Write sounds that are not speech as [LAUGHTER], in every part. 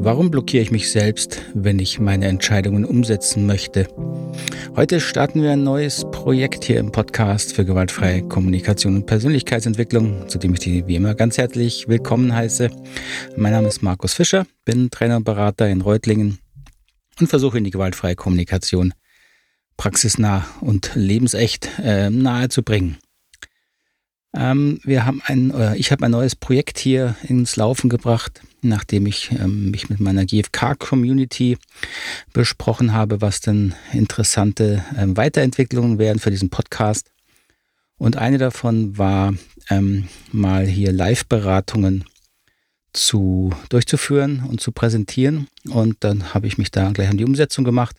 Warum blockiere ich mich selbst, wenn ich meine Entscheidungen umsetzen möchte? Heute starten wir ein neues Projekt hier im Podcast für gewaltfreie Kommunikation und Persönlichkeitsentwicklung, zu dem ich die wie immer ganz herzlich willkommen heiße. Mein Name ist Markus Fischer, bin Trainer und Berater in Reutlingen und versuche in die gewaltfreie Kommunikation praxisnah und lebensecht äh, nahe zu bringen. Ähm, wir haben ein, oder ich habe ein neues Projekt hier ins Laufen gebracht, nachdem ich ähm, mich mit meiner GFK-Community besprochen habe, was denn interessante ähm, Weiterentwicklungen wären für diesen Podcast. Und eine davon war, ähm, mal hier Live-Beratungen zu durchzuführen und zu präsentieren. Und dann habe ich mich da gleich an die Umsetzung gemacht.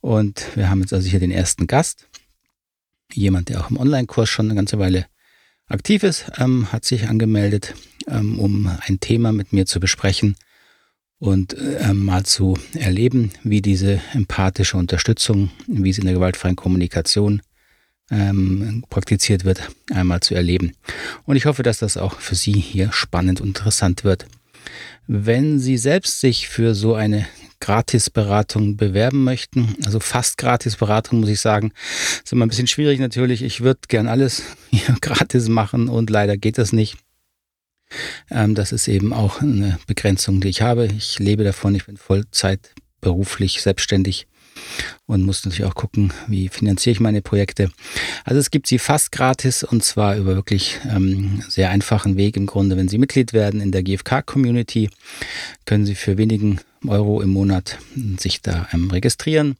Und wir haben jetzt also hier den ersten Gast. Jemand, der auch im Online-Kurs schon eine ganze Weile aktiv ist, ähm, hat sich angemeldet, ähm, um ein Thema mit mir zu besprechen und äh, mal zu erleben, wie diese empathische Unterstützung, wie sie in der gewaltfreien Kommunikation ähm, praktiziert wird, einmal zu erleben. Und ich hoffe, dass das auch für Sie hier spannend und interessant wird. Wenn Sie selbst sich für so eine Gratisberatung bewerben möchten, also fast Gratisberatung muss ich sagen, ist immer ein bisschen schwierig natürlich. Ich würde gern alles [LAUGHS] hier gratis machen und leider geht das nicht. Ähm, das ist eben auch eine Begrenzung, die ich habe. Ich lebe davon, ich bin Vollzeit beruflich selbstständig und muss natürlich auch gucken, wie finanziere ich meine Projekte. Also es gibt sie fast gratis und zwar über wirklich ähm, sehr einfachen Weg im Grunde. Wenn Sie Mitglied werden in der GFK-Community, können Sie für wenigen Euro im Monat sich da ähm, registrieren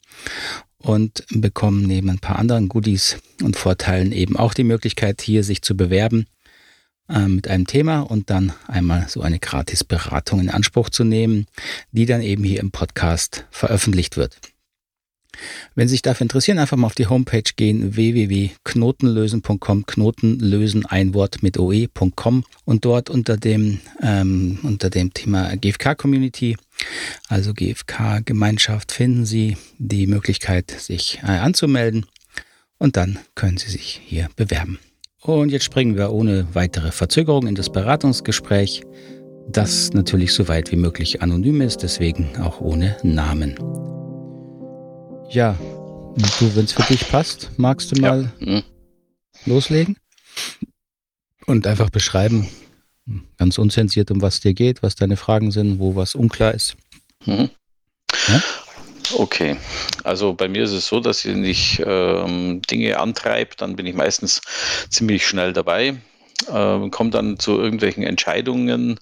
und bekommen neben ein paar anderen Goodies und Vorteilen eben auch die Möglichkeit, hier sich zu bewerben äh, mit einem Thema und dann einmal so eine Gratis-Beratung in Anspruch zu nehmen, die dann eben hier im Podcast veröffentlicht wird. Wenn Sie sich dafür interessieren, einfach mal auf die Homepage gehen, www.knotenlösen.com, Knotenlösen, ein Wort mit oe.com und dort unter dem, ähm, unter dem Thema GFK Community, also GFK Gemeinschaft, finden Sie die Möglichkeit, sich äh, anzumelden und dann können Sie sich hier bewerben. Und jetzt springen wir ohne weitere Verzögerung in das Beratungsgespräch, das natürlich so weit wie möglich anonym ist, deswegen auch ohne Namen. Ja, du, wenn es für dich passt, magst du mal ja. mhm. loslegen und einfach beschreiben, ganz unzensiert, um was dir geht, was deine Fragen sind, wo was unklar ist. Mhm. Ja? Okay, also bei mir ist es so, dass wenn ich ähm, Dinge antreibe, dann bin ich meistens ziemlich schnell dabei äh, kommt dann zu irgendwelchen Entscheidungen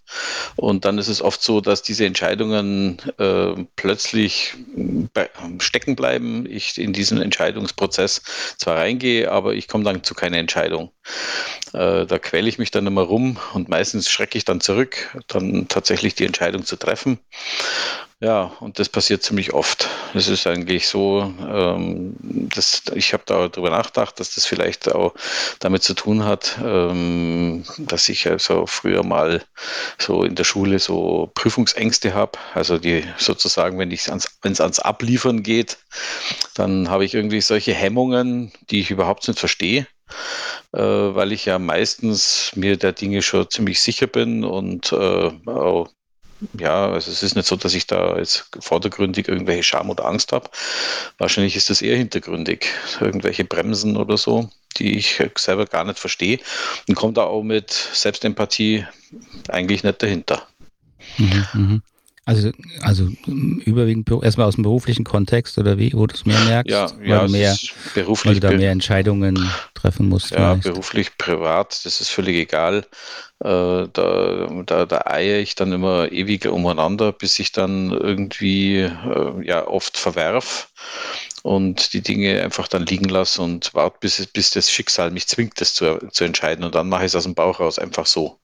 und dann ist es oft so, dass diese Entscheidungen äh, plötzlich stecken bleiben. Ich in diesen Entscheidungsprozess zwar reingehe, aber ich komme dann zu keiner Entscheidung. Äh, da quäle ich mich dann immer rum und meistens schrecke ich dann zurück, dann tatsächlich die Entscheidung zu treffen. Ja, und das passiert ziemlich oft. Es ist eigentlich so, ähm, dass ich habe darüber nachgedacht, dass das vielleicht auch damit zu tun hat, ähm, dass ich also früher mal so in der Schule so Prüfungsängste habe. Also die sozusagen, wenn es ans, ans Abliefern geht, dann habe ich irgendwie solche Hemmungen, die ich überhaupt nicht verstehe. Äh, weil ich ja meistens mir der Dinge schon ziemlich sicher bin und äh, auch ja, also es ist nicht so, dass ich da jetzt vordergründig irgendwelche Scham oder Angst habe. Wahrscheinlich ist das eher hintergründig. Irgendwelche Bremsen oder so, die ich selber gar nicht verstehe und komme da auch mit Selbstempathie eigentlich nicht dahinter. Mhm, mh. Also, also überwiegend erstmal aus dem beruflichen Kontext oder wie, wo du es mehr merkst? Ja, ja mehr, beruflich. Weil du da mehr Entscheidungen treffen musst. Ja, vielleicht. beruflich, privat, das ist völlig egal. Äh, da, da, da eier ich dann immer ewig umeinander, bis ich dann irgendwie äh, ja oft verwerf und die Dinge einfach dann liegen lasse und warte, bis, bis das Schicksal mich zwingt, das zu, zu entscheiden. Und dann mache ich es aus dem Bauch raus einfach so.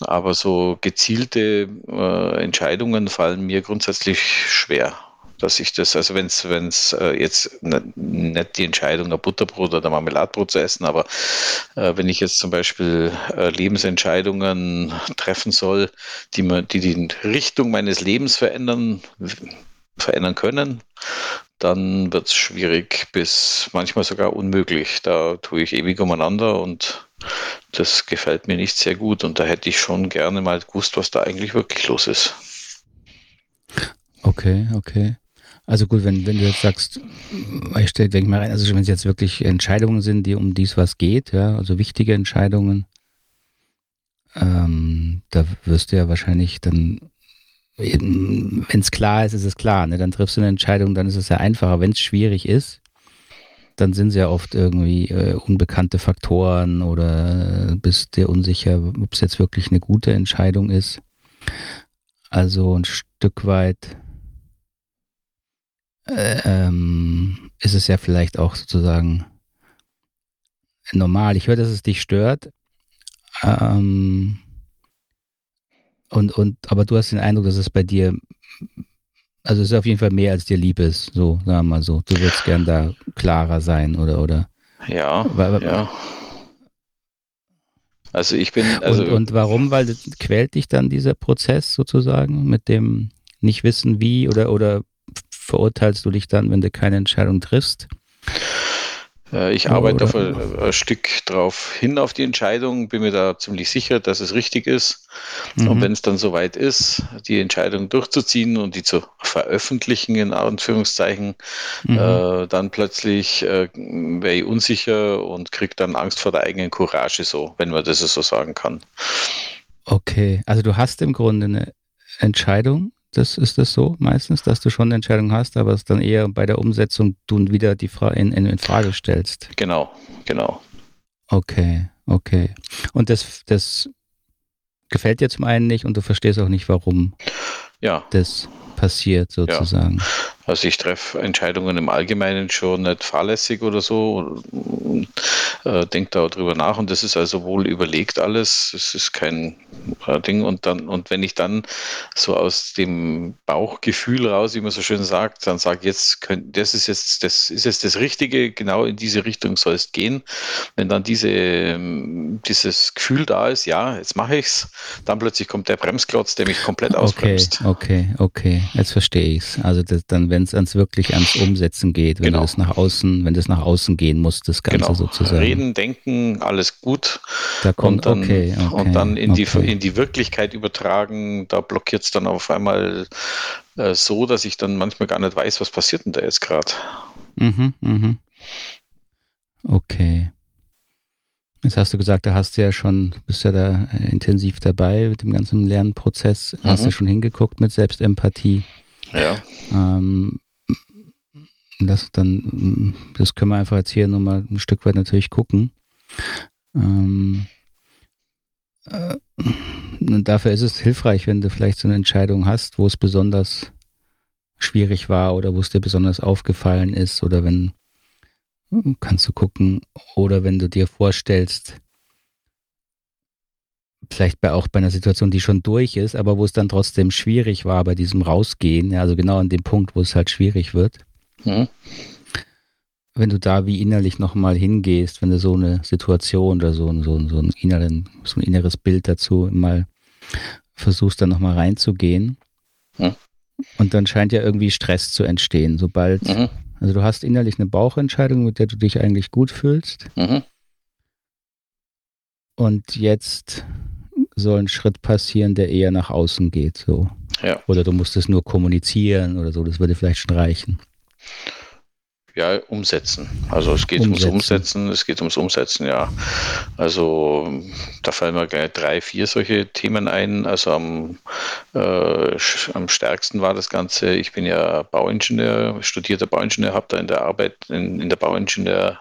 Aber so gezielte äh, Entscheidungen fallen mir grundsätzlich schwer. Dass ich das, also wenn es äh, jetzt nicht die Entscheidung, ein Butterbrot oder Marmeladbrot zu essen, aber äh, wenn ich jetzt zum Beispiel äh, Lebensentscheidungen treffen soll, die, die die Richtung meines Lebens verändern, verändern können, dann wird es schwierig bis manchmal sogar unmöglich. Da tue ich ewig umeinander und das gefällt mir nicht sehr gut und da hätte ich schon gerne mal gewusst, was da eigentlich wirklich los ist. Okay, okay. Also gut, wenn, wenn du jetzt sagst, ich stelle, denke mal rein, also wenn es jetzt wirklich Entscheidungen sind, die um dies was geht, ja, also wichtige Entscheidungen, ähm, da wirst du ja wahrscheinlich dann, wenn es klar ist, ist es klar, ne? dann triffst du eine Entscheidung, dann ist es ja einfacher. Wenn es schwierig ist, dann sind es ja oft irgendwie äh, unbekannte Faktoren oder bist dir unsicher, ob es jetzt wirklich eine gute Entscheidung ist. Also ein Stück weit äh, ähm, ist es ja vielleicht auch sozusagen normal. Ich höre, dass es dich stört. Ähm, und, und, aber du hast den Eindruck, dass es bei dir, also es ist auf jeden Fall mehr als dir lieb ist, so, sagen wir mal so. Du würdest gern da klarer sein, oder, oder? Ja, weil, ja. Also ich bin, also. Und, und warum? Weil quält dich dann dieser Prozess sozusagen mit dem nicht wissen wie oder, oder verurteilst du dich dann, wenn du keine Entscheidung triffst? Äh, ich arbeite auf ein, ein, Stück drauf hin auf die Entscheidung, bin mir da ziemlich sicher, dass es richtig ist. Mhm. Und wenn es dann soweit ist, die Entscheidung durchzuziehen und die zu veröffentlichen, in Anführungszeichen, mhm. äh, dann plötzlich äh, wäre ich unsicher und kriege dann Angst vor der eigenen Courage, so, wenn man das so sagen kann. Okay, also du hast im Grunde eine Entscheidung das ist das so meistens, dass du schon eine Entscheidung hast, aber es dann eher bei der Umsetzung du wieder die Fra in, in, in Frage stellst. Genau, genau. Okay, okay. Und das, das gefällt dir zum einen nicht und du verstehst auch nicht, warum ja. das passiert sozusagen. Ja. Also ich treffe Entscheidungen im Allgemeinen schon nicht fahrlässig oder so, äh, denke darüber nach und das ist also wohl überlegt alles. Es ist kein äh, Ding und dann und wenn ich dann so aus dem Bauchgefühl raus, wie man so schön sagt, dann sage jetzt könnt, das ist jetzt das ist jetzt das Richtige, genau in diese Richtung soll es gehen. Wenn dann diese ähm, dieses Gefühl da ist, ja, jetzt mache ich's, dann plötzlich kommt der Bremsklotz, der mich komplett ausbremst. Okay, okay, okay, jetzt verstehe ich's. Also das, dann wenn wenn es ans wirklich ans Umsetzen geht, wenn genau. das nach außen, wenn das nach außen gehen muss, das Ganze genau. sozusagen. Reden, denken, alles gut. Da kommt, und dann, okay, okay, und dann in, okay. die, in die Wirklichkeit übertragen, da blockiert es dann auf einmal äh, so, dass ich dann manchmal gar nicht weiß, was passiert denn da jetzt gerade. Mhm, mhm. Okay. Jetzt hast du gesagt, da hast du ja schon, bist ja da intensiv dabei mit dem ganzen Lernprozess. Mhm. Hast du schon hingeguckt mit Selbstempathie? Ja. Ähm, das dann, das können wir einfach jetzt hier nochmal ein Stück weit natürlich gucken. Ähm, äh, dafür ist es hilfreich, wenn du vielleicht so eine Entscheidung hast, wo es besonders schwierig war oder wo es dir besonders aufgefallen ist oder wenn kannst du gucken oder wenn du dir vorstellst, vielleicht bei, auch bei einer Situation, die schon durch ist, aber wo es dann trotzdem schwierig war bei diesem Rausgehen, ja, also genau an dem Punkt, wo es halt schwierig wird. Mhm. Wenn du da wie innerlich nochmal hingehst, wenn du so eine Situation oder so, so, so, ein, inneren, so ein inneres Bild dazu mal versuchst, dann nochmal reinzugehen. Mhm. Und dann scheint ja irgendwie Stress zu entstehen, sobald, mhm. also du hast innerlich eine Bauchentscheidung, mit der du dich eigentlich gut fühlst. Mhm. Und jetzt soll ein Schritt passieren, der eher nach außen geht. So. Ja. Oder du musst es nur kommunizieren oder so, das würde vielleicht schon reichen. Ja, umsetzen. Also es geht umsetzen. ums Umsetzen, es geht ums Umsetzen, ja. Also da fallen mir gleich drei, vier solche Themen ein. Also am, äh, am stärksten war das Ganze, ich bin ja Bauingenieur, studierter Bauingenieur, habe da in der Arbeit, in, in der Bauingenieur,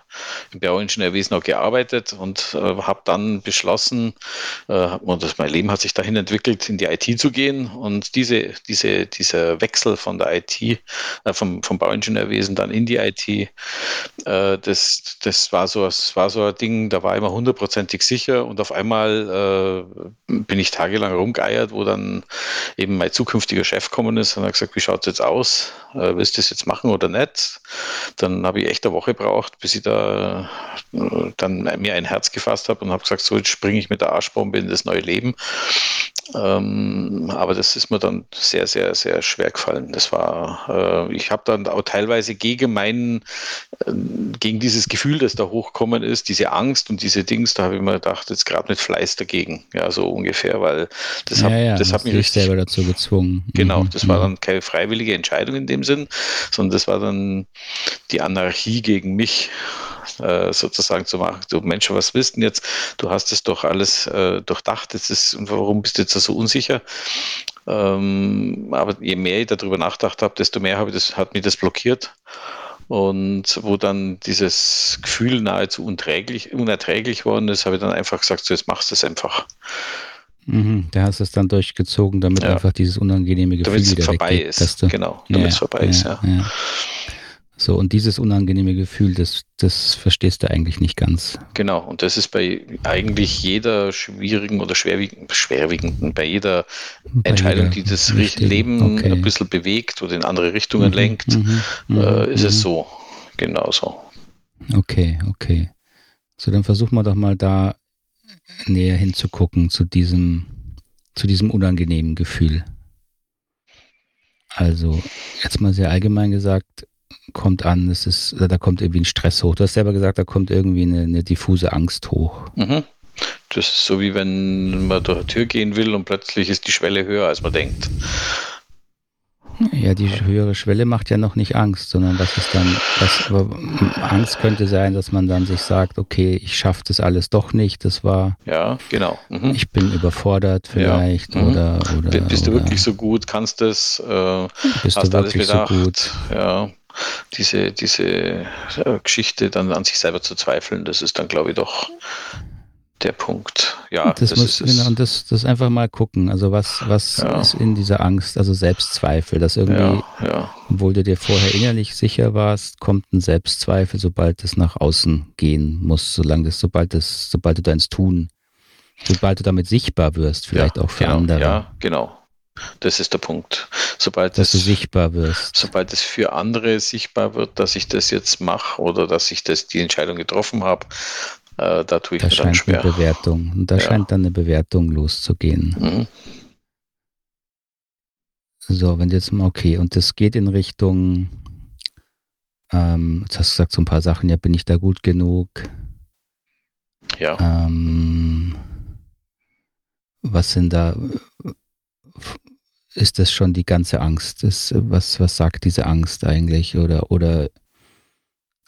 im Bauingenieurwesen auch gearbeitet und äh, habe dann beschlossen, äh, und das, mein Leben hat sich dahin entwickelt, in die IT zu gehen. Und diese, diese, dieser Wechsel von der IT, äh, vom, vom Bauingenieurwesen dann in die IT. Äh, das, das, war so, das war so ein Ding, da war ich immer hundertprozentig sicher und auf einmal äh, bin ich tagelang rumgeeiert, wo dann eben mein zukünftiger Chef gekommen ist und hat gesagt, wie schaut es jetzt aus? Äh, willst du das jetzt machen oder nicht? Dann habe ich echt eine Woche braucht, bis ich da äh, dann mir ein Herz gefasst habe und habe gesagt, so jetzt springe ich mit der Arschbombe in das neue Leben. Ähm, aber das ist mir dann sehr, sehr, sehr schwer gefallen. Das war, äh, ich habe dann auch teilweise gegen meinen, äh, gegen dieses Gefühl, das da hochkommen ist, diese Angst und diese Dings, da habe ich mir gedacht, jetzt gerade mit Fleiß dagegen, ja, so ungefähr, weil das, ja, hab, ja, das hat mich richtig, selber dazu gezwungen. Genau, Mhm, das war mhm. dann keine freiwillige Entscheidung in dem Sinn, sondern das war dann die Anarchie gegen mich äh, sozusagen zu machen. Du Mensch, was du denn jetzt? Du hast es doch alles äh, durchdacht. Jetzt ist, warum bist du jetzt so unsicher? Ähm, aber je mehr ich darüber nachgedacht habe, desto mehr habe das, hat mich das blockiert. Und wo dann dieses Gefühl nahezu unträglich, unerträglich worden ist, habe ich dann einfach gesagt, so jetzt machst du es einfach. Mhm, da hast du es dann durchgezogen, damit Ja. einfach dieses unangenehme Gefühl wieder vorbei weggeht, ist. dass du, Genau, damit es vorbei ist, ja. So, und dieses unangenehme Gefühl, das, das verstehst du eigentlich nicht ganz. Genau, und das ist bei eigentlich jeder schwierigen oder schwerwiegenden, schwerwiegenden bei jeder Bei Entscheidung, jeder die das richtigen- Leben okay. ein bisschen bewegt oder in andere Richtungen Mhm, lenkt, mhm, mhm, äh, ist es mhm. so. Genauso. Okay, okay. So, dann versuchen wir doch mal da näher hinzugucken zu diesem, zu diesem unangenehmen Gefühl. Also, jetzt mal sehr allgemein gesagt, kommt an, es ist, da kommt irgendwie ein Stress hoch. Du hast selber gesagt, da kommt irgendwie eine, eine diffuse Angst hoch. Mhm. Das ist so wie wenn man durch eine Tür gehen will und plötzlich ist die Schwelle höher, als man denkt. Ja, die höhere Schwelle macht ja noch nicht Angst, sondern was ist dann, was, aber mm, Angst könnte sein, dass man dann sich sagt, okay, ich schaffe das alles doch nicht, das war, Ja, genau. Mhm. ich bin überfordert vielleicht Mhm. oder, oder, Bist du oder wirklich so gut, kannst das, äh, bist hast du alles wirklich so bedacht. gut? Ja, diese, diese äh, Geschichte dann an sich selber zu zweifeln, das ist dann, glaube ich, doch der Punkt. Ja, das, muss, ist genau, und das, das einfach mal gucken. Also was, was Ja. ist in dieser Angst, also Selbstzweifel, dass irgendwie, Ja, ja, obwohl du dir vorher innerlich sicher warst, kommt ein Selbstzweifel, sobald es nach außen gehen muss, solange das, sobald das, sobald du deins Tun, sobald du damit sichtbar wirst, vielleicht auch für genau, andere, Ja, genau. Das ist der Punkt. Sobald dass du es, sichtbar wirst. sobald es für andere sichtbar wird, dass ich das jetzt mache oder dass ich das, die Entscheidung getroffen habe, äh, da tue ich Da mir dann schwer. eine Bewertung, und da Ja. scheint dann eine Bewertung loszugehen. Mhm. So, wenn jetzt mal, okay, und das geht in Richtung, ähm, jetzt hast du gesagt, so ein paar Sachen, ja, bin ich da gut genug? Ja. Ähm, was sind da, ist das schon die ganze Angst? Ist, was, was sagt diese Angst eigentlich? Oder, oder,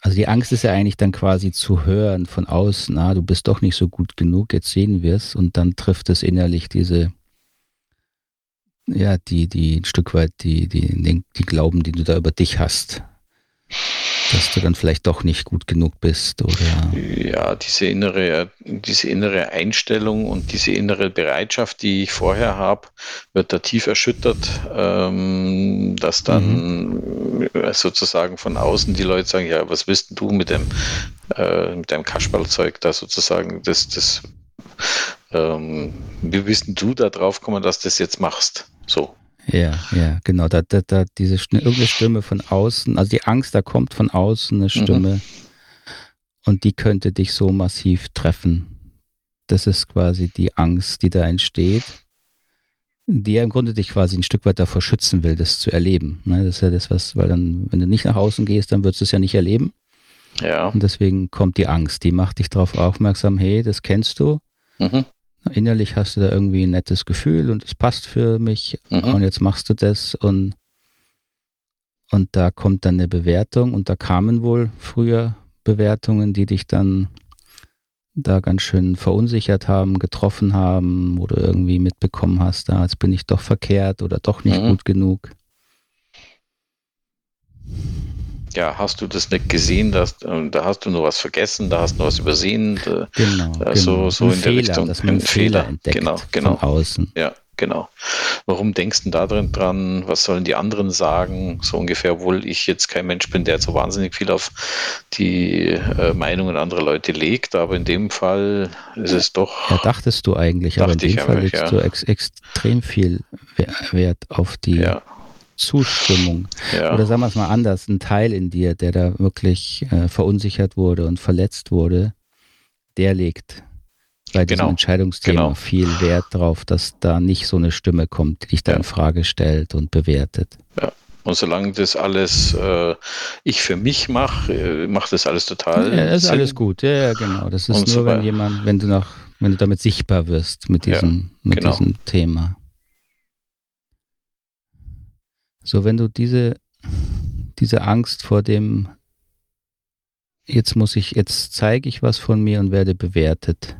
also die Angst ist ja eigentlich dann quasi zu hören von außen, ah, du bist doch nicht so gut genug, jetzt sehen wir es und dann trifft es innerlich diese, ja, die, die ein Stück weit die, die, den, die Glauben, die du da über dich hast, dass du dann vielleicht doch nicht gut genug bist oder Ja, diese innere, diese innere Einstellung und diese innere Bereitschaft, die ich vorher habe, wird da tief erschüttert, ähm, dass dann äh, sozusagen von außen die Leute sagen, ja, was willst du mit dem, äh, mit deinem Kasperlzeug da sozusagen, das, das, ähm, wie bist du da drauf kommen, dass du das jetzt machst? So. Ja, ja, genau. Da, da, da diese irgendeine Stimme von außen, also die Angst, da kommt von außen eine Stimme und die könnte dich so massiv treffen. Das ist quasi die Angst, die da entsteht, die ja im Grunde dich quasi ein Stück weit davor schützen will, das zu erleben. Ne, das ist ja das, was, weil dann, wenn du nicht nach außen gehst, dann würdest du es ja nicht erleben. Ja. Und deswegen kommt die Angst, die macht dich darauf aufmerksam, hey, das kennst du. Mhm. Innerlich hast du da irgendwie ein nettes Gefühl und es passt für mich Mhm. und jetzt machst du das und, und da kommt dann eine Bewertung und da kamen wohl früher Bewertungen, die dich dann da ganz schön verunsichert haben, getroffen haben oder irgendwie mitbekommen hast, da jetzt bin ich doch verkehrt oder doch nicht Mhm. gut genug. Ja, hast du das nicht gesehen, dass, äh, da hast du nur was vergessen, da hast du was übersehen. Da, Genau, Ja, genau. so- so Ein in der Fehler, Richtung. dass man einen Ein Fehler, Fehler. entdeckt Genau, genau. von außen. Ja, genau. Warum denkst du da drin dran? Was sollen die anderen sagen? So ungefähr, obwohl ich jetzt kein Mensch bin, der so wahnsinnig viel auf die äh, Meinungen anderer Leute legt, aber in dem Fall ist es doch. Ja, dachtest du eigentlich, aber in dem Fall legst ja. du ex extrem viel We- Wert auf die Ja, Zustimmung. Ja. Oder sagen wir es mal anders, ein Teil in dir, der da wirklich äh, verunsichert wurde und verletzt wurde, der legt bei diesem genau. Entscheidungsthema genau. viel Wert drauf, dass da nicht so eine Stimme kommt, die dich da in Frage stellt und bewertet. Ja. Und solange das alles äh, ich für mich mache, äh, macht das alles total. Ja, ist Sinn. alles gut, ja, ja, genau. Das ist und nur, so wenn jemand, wenn du noch, wenn du damit sichtbar wirst mit diesem, ja, mit genau. diesem Thema. So, wenn du diese, diese Angst vor dem, jetzt muss ich, jetzt zeige ich was von mir und werde bewertet.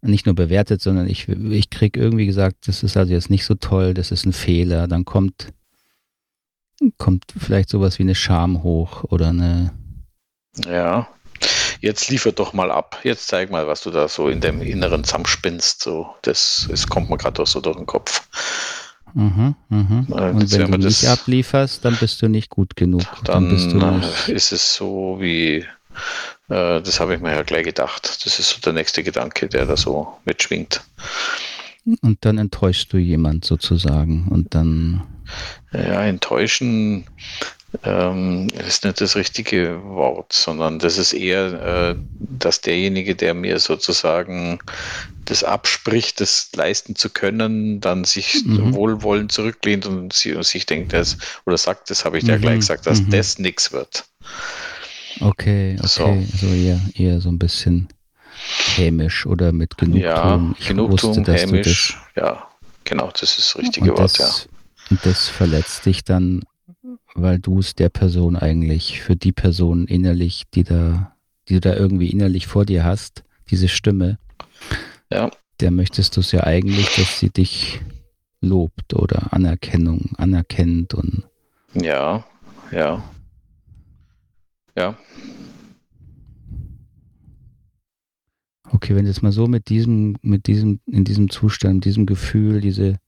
Nicht nur bewertet, sondern ich, ich kriege irgendwie gesagt, das ist also jetzt nicht so toll, das ist ein Fehler. Dann kommt, kommt vielleicht sowas wie eine Scham hoch oder eine. Ja. Jetzt liefer doch mal ab. Jetzt zeig mal, was du da so in dem Inneren zusammenspinnst. So, das, das kommt mir gerade so durch den Kopf. Mhm, mhm. Und wenn du nicht ablieferst, dann bist du nicht gut genug. Dann, dann ist es so wie, äh, das habe ich mir ja gleich gedacht. Das ist so der nächste Gedanke, der da so mitschwingt. Und dann enttäuschst du jemand sozusagen und dann. Ja, enttäuschen ähm, ist nicht das richtige Wort, sondern das ist eher, äh, dass derjenige, der mir sozusagen das abspricht, das leisten zu können, dann sich mhm. wohlwollend zurücklehnt und, sie, und sich denkt, das, oder sagt, das habe ich mhm. gleich gesagt, dass mhm. das nichts wird. Okay, okay, so, also eher, eher so ein bisschen hämisch oder mit Genugtuung. Ja, ich Genugtuung, wusste, hämisch, ja, genau, das ist das richtige und Wort, das, ja. Und das verletzt dich dann weil du es der Person eigentlich, für die Person innerlich, die da, die du da irgendwie innerlich vor dir hast, diese Stimme, ja. der möchtest du es ja eigentlich, dass sie dich lobt oder Anerkennung anerkennt und ja, ja, ja. Okay, wenn du jetzt mal so mit diesem, mit diesem, in diesem Zustand, diesem Gefühl, diese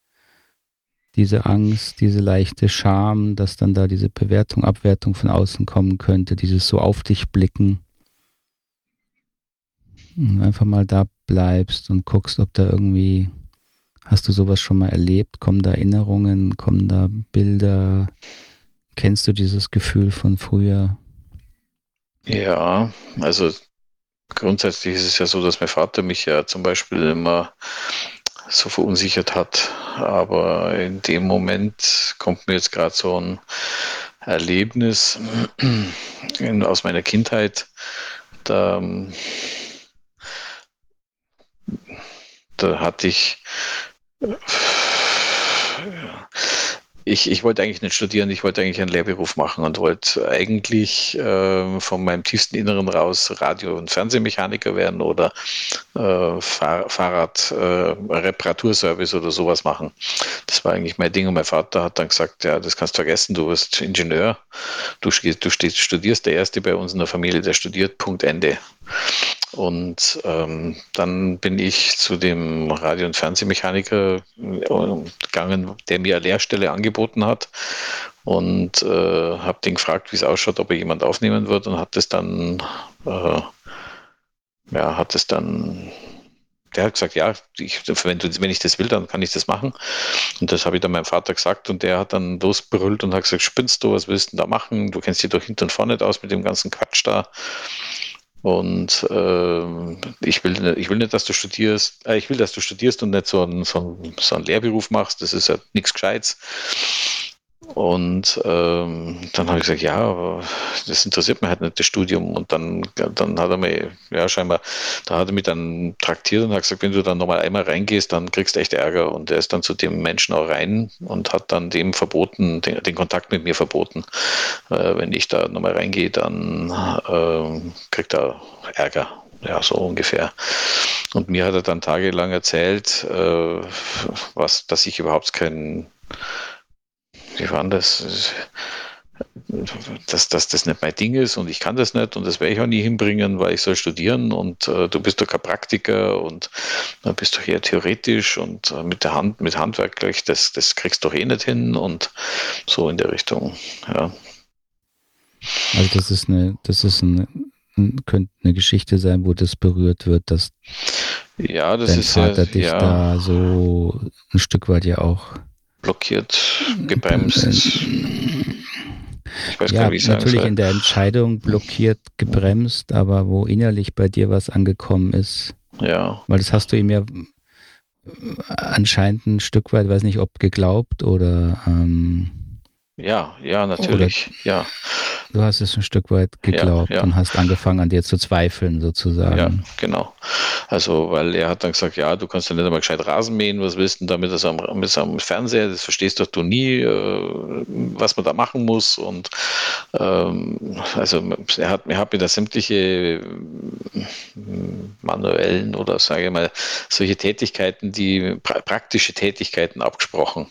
diese Angst, diese leichte Scham, dass dann da diese Bewertung, Abwertung von außen kommen könnte, dieses so auf dich blicken. Und einfach mal da bleibst und guckst, ob da irgendwie, hast du sowas schon mal erlebt? Kommen da Erinnerungen, kommen da Bilder? Kennst du dieses Gefühl von früher? Ja, also grundsätzlich ist es ja so, dass mein Vater mich ja zum Beispiel immer so verunsichert hat. Aber in dem Moment kommt mir jetzt gerade so ein Erlebnis aus meiner Kindheit. Da, da hatte ich ich, ich wollte eigentlich nicht studieren, ich wollte eigentlich einen Lehrberuf machen und wollte eigentlich äh, von meinem tiefsten Inneren raus Radio- und Fernsehmechaniker werden oder äh, Fahr Fahrrad-Reparaturservice äh, oder sowas machen. Das war eigentlich mein Ding und mein Vater hat dann gesagt, ja, das kannst du vergessen, du wirst Ingenieur, du, du studierst der Erste bei uns in der Familie, der studiert, Punkt Ende. Und ähm, dann bin ich zu dem Radio- und Fernsehmechaniker äh, gegangen, der mir eine Lehrstelle angeboten hat und äh, habe den gefragt, wie es ausschaut, ob er jemand aufnehmen wird und hat es dann, äh, ja, hat es dann, der hat gesagt, ja, ich, wenn, du, wenn ich das will, dann kann ich das machen. Und das habe ich dann meinem Vater gesagt und der hat dann losbrüllt und hat gesagt, spinnst du, was willst du da machen? Du kennst dich doch hinten und vorne aus mit dem ganzen Quatsch da. Und äh, ich, will, ich will nicht, dass du studierst, äh, ich will, dass du studierst und nicht so einen, so einen, so einen Lehrberuf machst. Das ist ja nichts Gescheites. Und ähm, dann habe ich gesagt, ja, das interessiert mich halt nicht, das Studium. Und dann, dann hat er mir, ja, scheinbar, da hat er mich dann traktiert und hat gesagt, wenn du dann nochmal einmal reingehst, dann kriegst du echt Ärger. Und er ist dann zu dem Menschen auch rein und hat dann dem verboten, den, den Kontakt mit mir verboten. Äh, wenn ich da nochmal reingehe, dann äh, kriegt er Ärger. Ja, so ungefähr. Und mir hat er dann tagelang erzählt, äh, was, dass ich überhaupt kein wie war das? Dass, dass das nicht mein Ding ist und ich kann das nicht und das werde ich auch nie hinbringen, weil ich soll studieren und äh, du bist doch kein Praktiker und äh, bist doch eher theoretisch und äh, mit der Hand, mit Handwerk gleich, das, das kriegst du doch eh nicht hin und so in der Richtung, ja. Also das ist eine, das ist eine, könnte eine Geschichte sein, wo das berührt wird, dass ja, das dein ist Vater ja, dich ja. da so ein Stück weit ja auch blockiert, gebremst. Ich weiß ja, gar nicht, wie ich natürlich soll. in der Entscheidung blockiert, gebremst, aber wo innerlich bei dir was angekommen ist. Ja. Weil das hast du ihm ja anscheinend ein Stück weit, weiß nicht, ob geglaubt oder ähm, ja, ja, natürlich, oder, ja. Du hast es ein Stück weit geglaubt ja, ja. und hast angefangen an dir zu zweifeln sozusagen. Ja, genau. Also, weil er hat dann gesagt, ja, du kannst ja nicht einmal gescheit Rasen mähen, was willst du damit das am, mit am Fernseher, das verstehst doch du nie, äh, was man da machen muss und ähm, also er hat, er hat mir da sämtliche äh, manuellen oder sage ich mal solche Tätigkeiten, die pra praktische Tätigkeiten abgesprochen.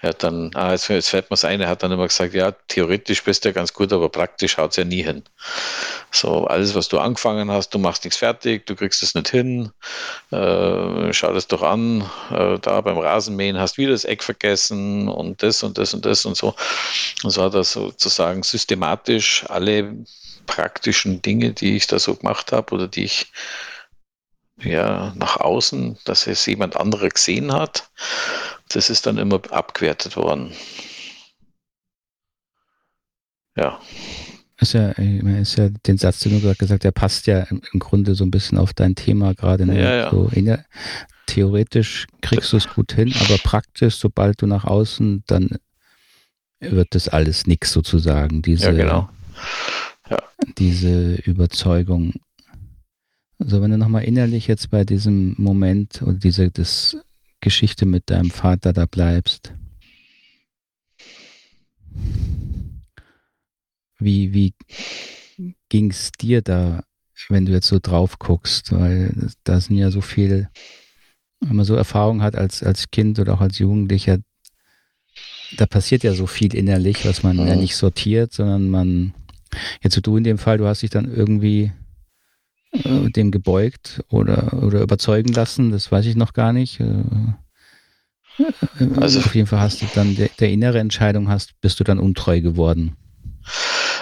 Er hat dann, ah, jetzt, jetzt fällt mir es ein, er hat dann immer gesagt, ja, theoretisch bist du ja ganz gut, aber praktisch haut es ja nie hin. So, alles, was du angefangen hast, du machst nichts fertig, du kriegst es nicht hin, äh, schau das doch an, äh, da beim Rasenmähen hast du wieder das Eck vergessen und das und das und das und so. Und so hat er sozusagen systematisch alle praktischen Dinge, die ich da so gemacht habe oder die ich ja, nach außen, dass es jemand anderer gesehen hat, das ist dann immer abgewertet worden. Ja. Ist ja, ist ja den Satz, den du gerade gesagt hast, der passt ja im Grunde so ein bisschen auf dein Thema gerade. Ne? Ja, ja. So der, theoretisch kriegst du es gut hin, aber praktisch, sobald du nach außen, dann wird das alles nichts sozusagen. Diese, ja, genau. Ja. Diese Überzeugung. Also wenn du nochmal innerlich jetzt bei diesem Moment oder diese das Geschichte mit deinem Vater da bleibst. Wie, wie ging es dir da, wenn du jetzt so drauf guckst? Weil da sind ja so viel, wenn man so Erfahrung hat als, als Kind oder auch als Jugendlicher, da passiert ja so viel innerlich, was man ja nicht sortiert, sondern man, jetzt so du in dem Fall, du hast dich dann irgendwie äh, dem gebeugt oder, oder überzeugen lassen, das weiß ich noch gar nicht. Äh, also auf jeden Fall hast du dann der, der innere Entscheidung hast, bist du dann untreu geworden.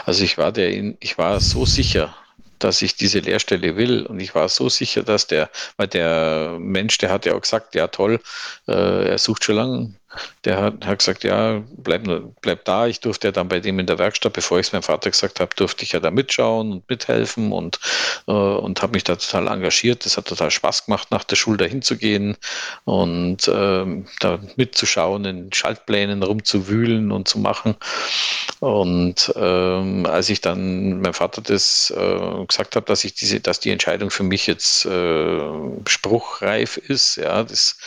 Also ich war der, ich war so sicher, dass ich diese Lehrstelle will. Und ich war so sicher, dass der, weil der Mensch, der hat ja auch gesagt, ja toll, äh, er sucht schon lange der hat, hat gesagt, ja, bleib, bleib da. Ich durfte ja dann bei dem in der Werkstatt, bevor ich es meinem Vater gesagt habe, durfte ich ja da mitschauen und mithelfen und, äh, und habe mich da total engagiert. Das hat total Spaß gemacht, nach der Schule dahin zu gehen und äh, da mitzuschauen, in Schaltplänen rumzuwühlen und zu machen. Und ähm, als ich dann meinem Vater das äh, gesagt habe, dass ich diese, dass die Entscheidung für mich jetzt äh, spruchreif ist, ja, das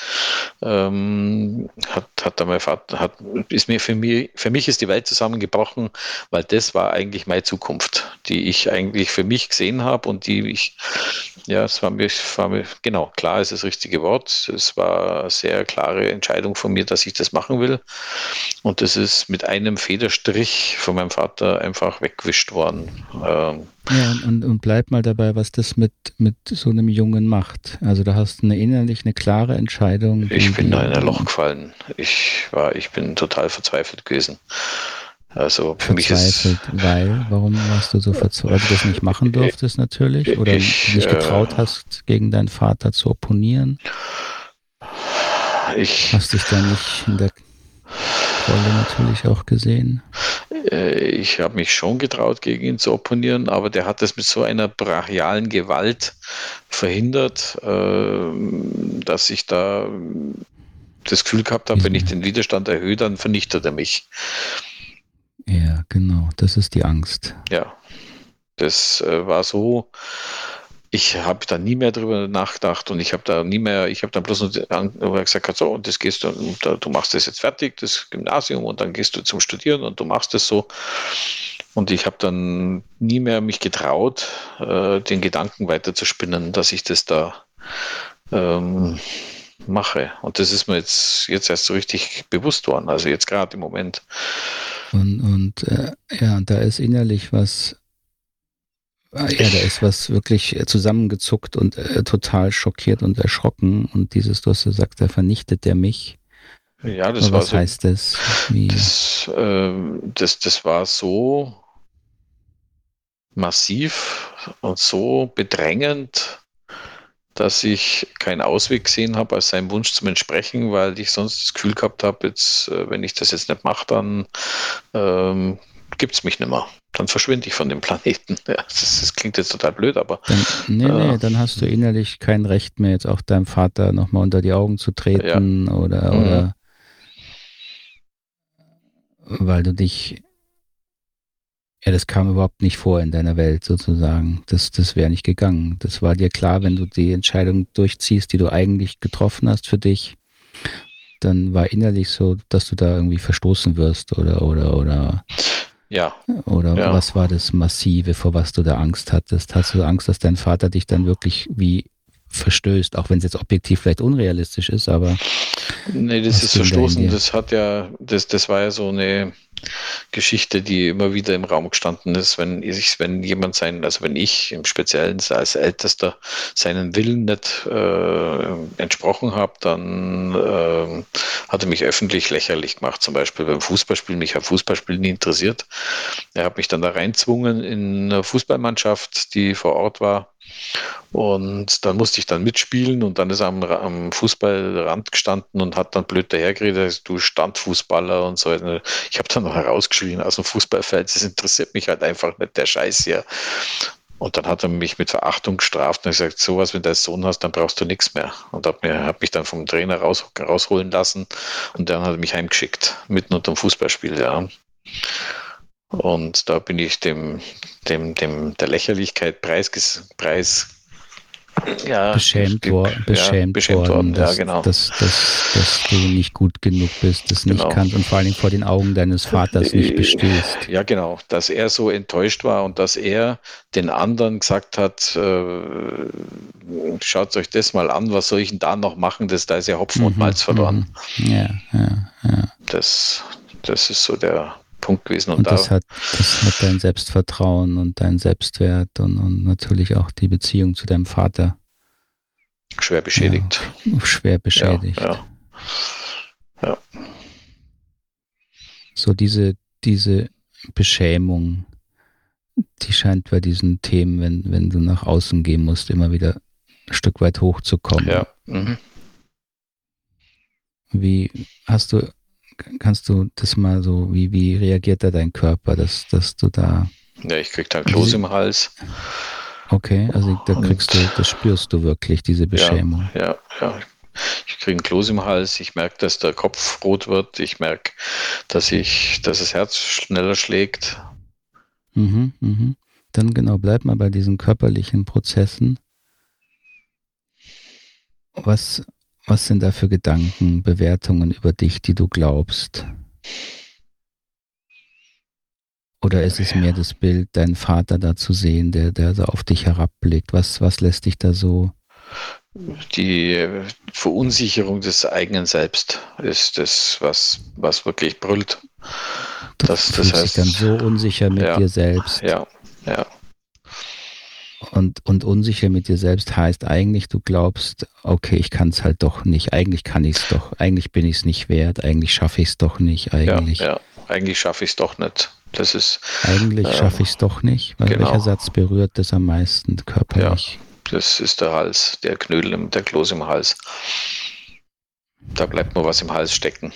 ähm, hat hat da mein Vater, hat, ist mir für mich, für mich ist die Welt zusammengebrochen, weil das war eigentlich meine Zukunft, die ich eigentlich für mich gesehen habe und die ich, ja, es war mir, war mir, genau, klar ist das richtige Wort. Es war eine sehr klare Entscheidung von mir, dass ich das machen will. Und das ist mit einem Federstrich von meinem Vater einfach weggewischt worden. Ähm, ja, und, und bleib mal dabei, was das mit, mit so einem Jungen macht. Also da hast du eine innerlich eine klare Entscheidung. Ich bin da in ein Loch gefallen. Ich war, ich bin total verzweifelt gewesen. Also für mich ist. Weil, warum warst du so verzweifelt? Weil du das nicht machen durftest natürlich? Oder ich, nicht getraut äh, hast, gegen deinen Vater zu opponieren? Ich. Hast dich da nicht in der Rolle natürlich auch gesehen? Äh, ich habe mich schon getraut, gegen ihn zu opponieren, aber der hat das mit so einer brachialen Gewalt verhindert, ähm, dass ich da das Gefühl gehabt habe, wenn ich den Widerstand erhöhe, dann vernichtet er mich. Ja, genau, das ist die Angst. Ja, das äh, war so, ich habe da nie mehr drüber nachgedacht und ich habe da nie mehr, ich habe dann bloß gesagt, so, und das gehst du, du machst das jetzt fertig, das Gymnasium, und dann gehst du zum Studieren und du machst das so. Und ich habe dann nie mehr mich getraut, äh, den Gedanken weiter zu spinnen, dass ich das da ähm, mache. Und das ist mir jetzt, jetzt erst so richtig bewusst worden, also jetzt gerade im Moment. Und, und äh, ja, da ist innerlich was ja, da ist was wirklich äh, zusammengezuckt und äh, total schockiert und erschrocken. Und dieses, du hast gesagt, da vernichtet der mich. Ja, das Aber war was so, heißt das? Wie? Das, äh, das? Das war so massiv und so bedrängend, dass ich keinen Ausweg gesehen habe, als seinem Wunsch zum Entsprechen, weil ich sonst das Gefühl gehabt habe, jetzt, äh, wenn ich das jetzt nicht mache, dann ähm, gibt es mich nicht mehr. Dann verschwinde ich von dem Planeten. [LAUGHS] Ja, das, das, klingt jetzt total blöd, aber. Dann, nee, nee, äh, dann hast du innerlich kein Recht mehr, jetzt auch deinem Vater nochmal unter die Augen zu treten ja. oder, mhm. oder weil du dich ja, das kam überhaupt nicht vor in deiner Welt sozusagen. Das, das wäre nicht gegangen. Das war dir klar, wenn du die Entscheidung durchziehst, die du eigentlich getroffen hast für dich, dann war innerlich so, dass du da irgendwie verstoßen wirst oder oder oder ja. Oder ja. was war das Massive, vor was du da Angst hattest? Hast du Angst, dass dein Vater dich dann wirklich wie verstößt, auch wenn es jetzt objektiv vielleicht unrealistisch ist, aber. Nee, das ist verstoßen. Das hat ja, das, das war ja so eine Geschichte, die immer wieder im Raum gestanden ist, wenn ich, wenn jemand sein, also wenn ich im Speziellen als Ältester seinen Willen nicht äh, entsprochen habe, dann äh, hat er mich öffentlich lächerlich gemacht. Zum Beispiel beim Fußballspielen. Mich hat Fußballspielen nie interessiert. Er hat mich dann da reinzwungen in eine Fußballmannschaft, die vor Ort war. Und dann musste ich dann mitspielen und dann ist er am, am Fußballrand gestanden und hat dann blöd dahergeredet, du Standfußballer und so. Ich habe dann noch herausgeschrien aus dem Fußballfeld, das interessiert mich halt einfach nicht, der Scheiß hier. Und dann hat er mich mit Verachtung gestraft und gesagt, sowas, wenn du einen Sohn hast, dann brauchst du nichts mehr. Und hat, mir, hat mich dann vom Trainer raus, rausholen lassen und dann hat er mich heimgeschickt, mitten unter dem Fußballspiel, ja. Und da bin ich dem, dem, dem der Lächerlichkeit preis, preis ja, beschämt, war, beschämt, ja, beschämt worden, worden dass, ja, genau. dass, dass, dass, du nicht gut genug bist, das genau. nicht kannst und vor allem vor den Augen deines Vaters nicht äh, bestehst. Ja, genau, dass er so enttäuscht war und dass er den anderen gesagt hat, äh, schaut euch das mal an, was soll ich denn da noch machen, das, da ist ja Hopfen mhm, und Malz verloren. Mhm. Ja, ja, ja. Das, das ist so der, Punkt gewesen. Und, und das, da, hat, das hat dein Selbstvertrauen und dein Selbstwert und, und natürlich auch die Beziehung zu deinem Vater schwer beschädigt. Ja, [LAUGHS] schwer beschädigt. Ja, ja. ja. So diese, diese Beschämung, die scheint bei diesen Themen, wenn, wenn du nach außen gehen musst, immer wieder ein Stück weit hochzukommen. Ja. Mhm. Wie hast du kannst du das mal so, wie, wie reagiert da dein Körper, dass, dass du da. Ja, ich krieg da Kloß im Hals. Okay, also da kriegst du, das spürst du wirklich, diese Beschämung. Ja, ja, ja. Ich kriege einen Kloß im Hals, ich merke, dass der Kopf rot wird, ich merke, dass ich, dass das Herz schneller schlägt. Mhm, mhm. Dann genau, bleib mal bei diesen körperlichen Prozessen. Was, was sind da für Gedanken, Bewertungen über dich, die du glaubst? Oder ist es mehr das Bild, deinen Vater da zu sehen, der, der so auf dich herabblickt? Was, was lässt dich da so? Die Verunsicherung des eigenen Selbst ist das, was, was wirklich brüllt. Das, du das heißt, dich dann so unsicher mit ja, dir selbst. Ja, ja. Und, und unsicher mit dir selbst heißt eigentlich, du glaubst, okay, ich kann es halt doch nicht. Eigentlich kann ich es doch. Eigentlich bin ich es nicht wert. Eigentlich schaffe ich es doch nicht. Eigentlich. Ja, ja. eigentlich schaffe ich es doch nicht. Das ist. Eigentlich äh, schaffe ich es doch nicht. Weil genau. welcher Satz berührt das am meisten körperlich? Ja, das ist der Hals, der Knödel, der Kloß im Hals. Da bleibt nur was im Hals stecken.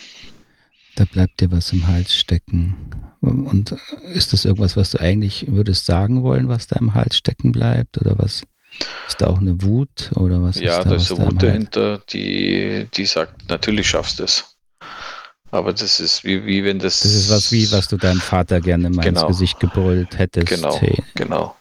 Da bleibt dir was im Hals stecken. Und ist das irgendwas, was du eigentlich würdest sagen wollen, was da im Hals stecken bleibt? Oder was? Ist da auch eine Wut oder was? Ja, ist da, da ist eine Wut dahinter, die, die sagt, natürlich schaffst du es. Aber das ist wie, wie wenn das. Das ist was wie, was du deinem Vater gerne mal genau. ins Gesicht gebrüllt hättest. Genau. Hey. Genau.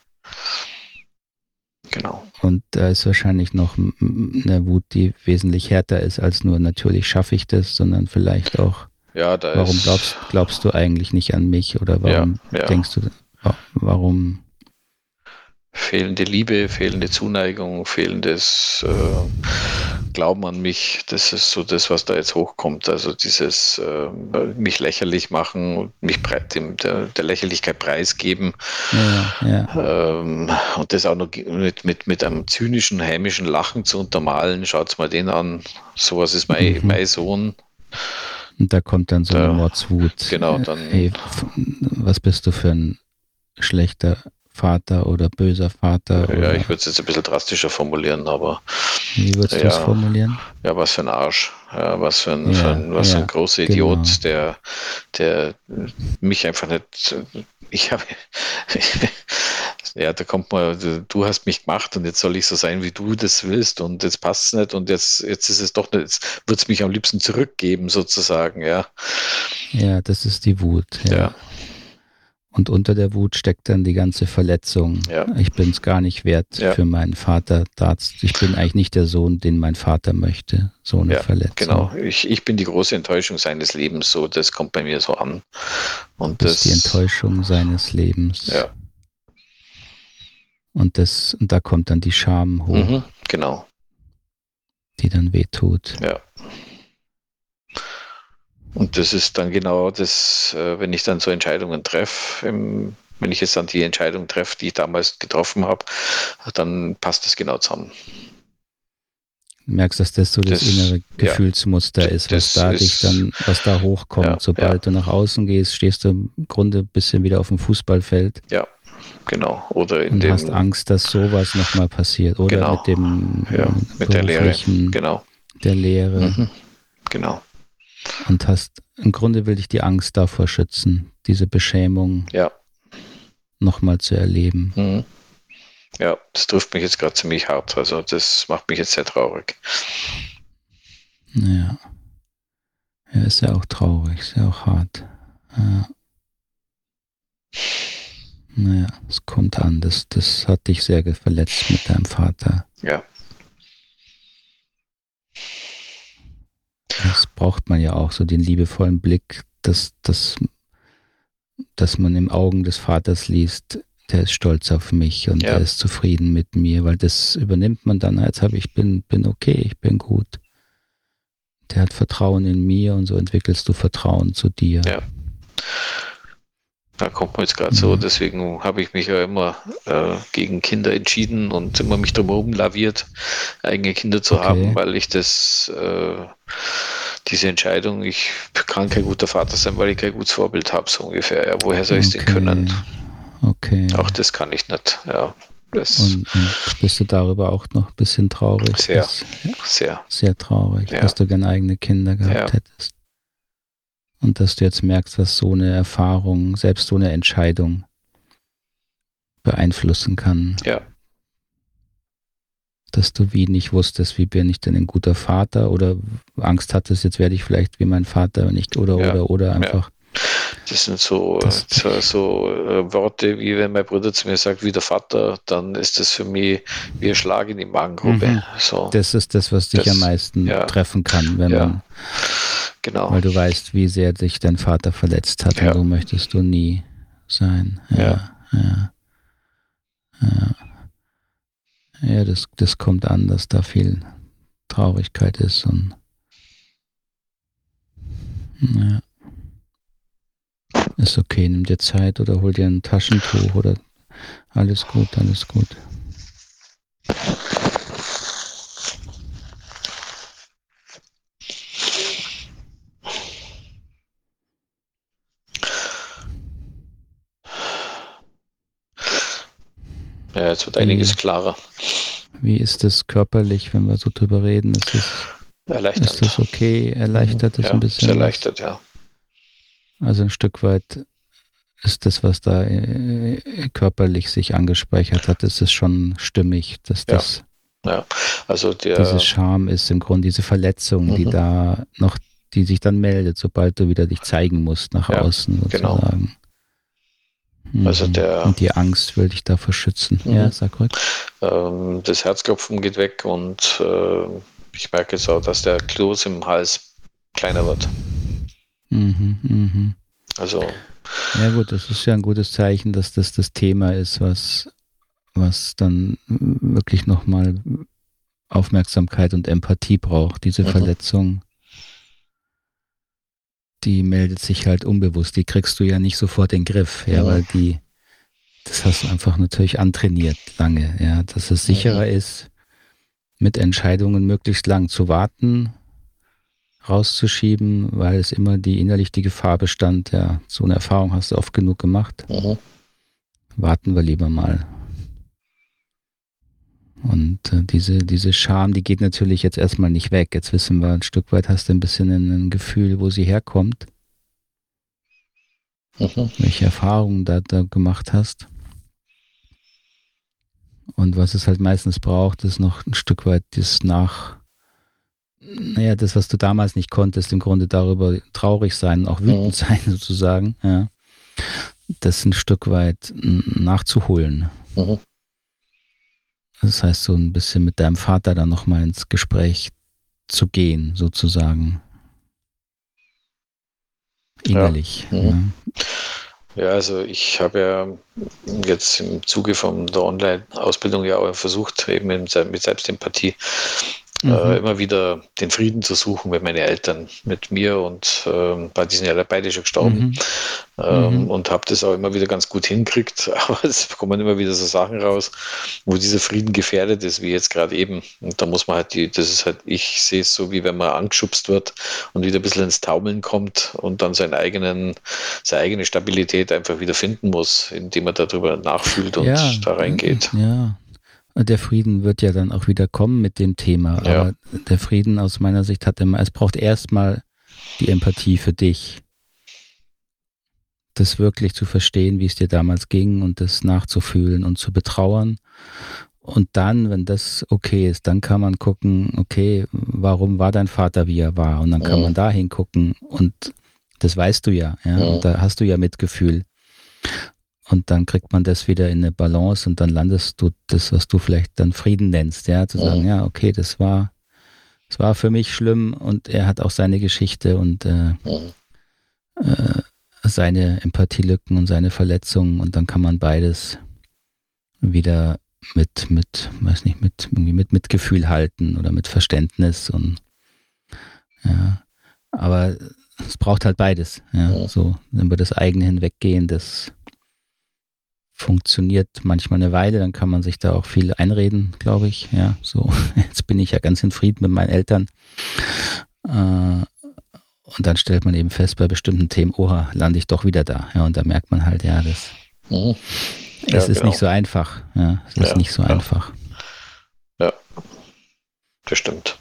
Genau. Und da ist wahrscheinlich noch eine Wut, die wesentlich härter ist als nur natürlich schaffe ich das, sondern vielleicht auch ja, da warum glaubst, glaubst du eigentlich nicht an mich oder warum ja, ja. denkst du, warum? Fehlende Liebe, fehlende Zuneigung, fehlendes äh, Glauben an mich, das ist so das, was da jetzt hochkommt. Also dieses äh, mich lächerlich machen und mich dem, der, der Lächerlichkeit preisgeben. Ja, ähm, und das auch noch mit, mit, mit einem zynischen, hämischen Lachen zu untermalen. Schaut mal den an. Sowas ist mein, mhm. mein Sohn. Und da kommt dann so eine Mordswut. Genau, dann. Hey, was bist du für ein schlechter Vater oder böser Vater. Ja, oder ich würde es jetzt ein bisschen drastischer formulieren, aber. Wie würdest du ja, es formulieren? Ja, was für ein Arsch. Ja, was für ein, Ja, für ein, was für ja, ein großer genau. Idiot, der, der mich einfach nicht. Ich habe. [LAUGHS] Ja, da kommt mal, du- hast mich gemacht und jetzt soll ich so sein, wie du das willst und jetzt passt es nicht und jetzt, jetzt ist es doch nicht, jetzt wird es mich am liebsten zurückgeben, sozusagen, ja. Ja, das ist die Wut. Ja. Ja. Und unter der Wut steckt dann die ganze Verletzung. Ja. Ich bin es gar nicht wert Ja. für meinen Vater. Ich bin eigentlich nicht der Sohn, den mein Vater möchte. So eine Ja, Verletzung. Genau. Ich, ich bin die große Enttäuschung seines Lebens, so, das kommt bei mir so an. Und Das ist die Enttäuschung seines Lebens. Ja. Und, das, und da kommt dann die Scham hoch, Mhm, genau, die dann wehtut. ja. Und das ist dann genau das, äh, wenn ich dann so Entscheidungen treffe, wenn ich jetzt dann die Entscheidung treffe, die ich damals getroffen habe, dann passt das genau zusammen. Du merkst, dass das so das, Das- innere ja. Gefühlsmuster ist, was da ist- dich dann, was da hochkommt. Ja, Sobald ja. du nach außen gehst, stehst du im Grunde ein bisschen wieder auf dem Fußballfeld Ja, genau. Oder in und dem, hast Angst, dass sowas nochmal passiert. Oder Genau. mit dem ja, äh, mit der Lehre, genau. der Lehre. Mhm, genau, Und hast, im Grunde will dich die Angst davor schützen, diese Beschämung ja. nochmal zu erleben. Mhm. Ja, das trifft mich jetzt gerade ziemlich hart. Also das macht mich jetzt sehr traurig. Ja. Ja, ist ja auch traurig, ist ja auch hart. Ja. Naja, es kommt an, das, das hat dich sehr verletzt mit deinem Vater. Ja, Das braucht man ja auch, so den liebevollen Blick, dass, dass, dass man im Augen des Vaters liest, der ist stolz auf mich und Ja. der ist zufrieden mit mir, weil das übernimmt man dann, als habe ich bin, bin okay, ich bin gut. Der hat Vertrauen in mir und so entwickelst du Vertrauen zu dir. Ja. Da kommt man jetzt gerade so. Mhm. Deswegen habe ich mich ja immer äh, gegen Kinder entschieden und immer mich drumherum laviert, eigene Kinder zu Okay. haben, weil ich das, äh, diese Entscheidung, ich kann kein guter Vater sein, weil ich kein gutes Vorbild habe, so ungefähr. Ja, woher soll ich es denn Okay. können? Okay. Auch das kann ich nicht. Ja, das Und, und bist du darüber auch noch ein bisschen traurig? Sehr. Sehr. sehr traurig, Ja. dass du gerne eigene Kinder gehabt Ja. hättest. Und dass du jetzt merkst, was so eine Erfahrung, selbst so eine Entscheidung beeinflussen kann. Ja. Dass du wie nicht wusstest, wie bin ich denn ein guter Vater oder Angst hattest, jetzt werde ich vielleicht wie mein Vater nicht oder Ja. oder oder einfach. Das sind so, Das- so, so äh, Worte, wie wenn mein Bruder zu mir sagt, wie der Vater, dann ist das für mich wie ein Schlag in die Magengrube. Mhm. So, Das ist das, was dich Das- am meisten ja. treffen kann, wenn Ja. man, genau. weil du weißt, wie sehr dich dein Vater verletzt hat Ja. und so möchtest du nie sein. Ja. Ja. Ja, ja das, das kommt an, dass da viel Traurigkeit ist und ja. Ist okay, nimm dir Zeit oder hol dir ein Taschentuch oder alles gut, alles gut. Ja, jetzt wird einiges Mhm. klarer. Wie ist das körperlich, wenn wir so drüber reden? Ist das, Erleichternd. ist das okay? Erleichtert das ja, ein bisschen? Sehr was? erleichtert, ja. Also ein Stück weit ist das, was da äh, körperlich sich angespeichert hat, ist es schon stimmig, dass Ja. das Also der, diese Scham ist im Grunde diese Verletzung, die Mhm. da noch, die sich dann meldet, sobald du wieder dich zeigen musst nach Ja, außen genau. sozusagen. Mhm. Also der- Und die Angst will dich da verschützen. Mhm. Ja, sag ruhig. ähm, das Herzklopfen geht weg und äh, ich merke jetzt auch, dass der Kloß im Hals kleiner wird. Mhm, mhm. Also Ja gut, das ist ja ein gutes Zeichen, dass das das Thema ist, was, was dann wirklich nochmal Aufmerksamkeit und Empathie braucht. Diese Mhm. Verletzung, die meldet sich halt unbewusst. Die kriegst du ja nicht sofort in den Griff, ja, Mhm. weil die, das hast du einfach natürlich antrainiert lange, ja, dass es sicherer ist, mit Entscheidungen möglichst lang zu warten, rauszuschieben, weil es immer die innerlich die Gefahr bestand, ja, so eine Erfahrung hast du oft genug gemacht, mhm. warten wir lieber mal. Und äh, diese, diese Scham, die geht natürlich jetzt erstmal nicht weg. Jetzt wissen wir, ein Stück weit hast du ein bisschen ein, Gefühl, wo sie herkommt. Mhm. Welche Erfahrungen da, da gemacht hast. Und was es halt meistens braucht, ist noch ein Stück weit das Nach, naja, das, was du damals nicht konntest, im Grunde darüber traurig sein, auch wütend mhm. sein [LAUGHS] sozusagen, ja. Das ein Stück weit nachzuholen. Mhm. Das heißt, so ein bisschen mit deinem Vater dann nochmal ins Gespräch zu gehen, sozusagen. Innerlich. Ja. Mhm. ja. ja also ich habe ja jetzt im Zuge von der Online-Ausbildung ja auch versucht, eben mit Selbstempathie mhm. äh, immer wieder den Frieden zu suchen, wenn meine Eltern mit mir und ähm, bei diesen ja beide schon gestorben mhm. Ähm, mhm. und habe das auch immer wieder ganz gut hinkriegt, [LAUGHS] aber es kommen immer wieder so Sachen raus, wo dieser Frieden gefährdet ist, wie jetzt gerade eben. Und da muss man halt die, das ist halt, ich sehe es so, wie wenn man angeschubst wird und wieder ein bisschen ins Taumeln kommt und dann seinen eigenen, seine eigene Stabilität einfach wieder finden muss, indem man darüber nachfühlt und ja, da reingeht. Ja, der Frieden wird ja dann auch wieder kommen mit dem Thema. Ja. Aber der Frieden aus meiner Sicht hat immer, es braucht erstmal die Empathie für dich. Das wirklich zu verstehen, wie es dir damals ging und das nachzufühlen und zu betrauern. Und dann, wenn das okay ist, dann kann man gucken, okay, warum war dein Vater, wie er war? Und dann kann mhm. man da hingucken und das weißt du ja, ja. Mhm. Und da hast du ja Mitgefühl. Und dann kriegt man das wieder in eine Balance und dann landest du das, was du vielleicht dann Frieden nennst, ja, zu sagen, mhm. ja, okay, das war, das war für mich schlimm und er hat auch seine Geschichte und äh, mhm. äh, seine Empathielücken und seine Verletzungen und dann kann man beides wieder mit, mit, weiß nicht, mit, irgendwie mit Mitgefühl halten oder mit Verständnis und ja, aber es braucht halt beides, ja, mhm. so über das eigene Hinweggehen, das funktioniert manchmal eine Weile, dann kann man sich da auch viel einreden, glaube ich. Ja, so, [LAUGHS] jetzt bin ich ja ganz in Frieden mit meinen Eltern. Äh, und dann stellt man eben fest, bei bestimmten Themen, oha, lande ich doch wieder da. Ja, und da merkt man halt, ja, das, mhm. ja, es ist genau. nicht so einfach. Ja, es ist ja, nicht so einfach. Ja, das stimmt.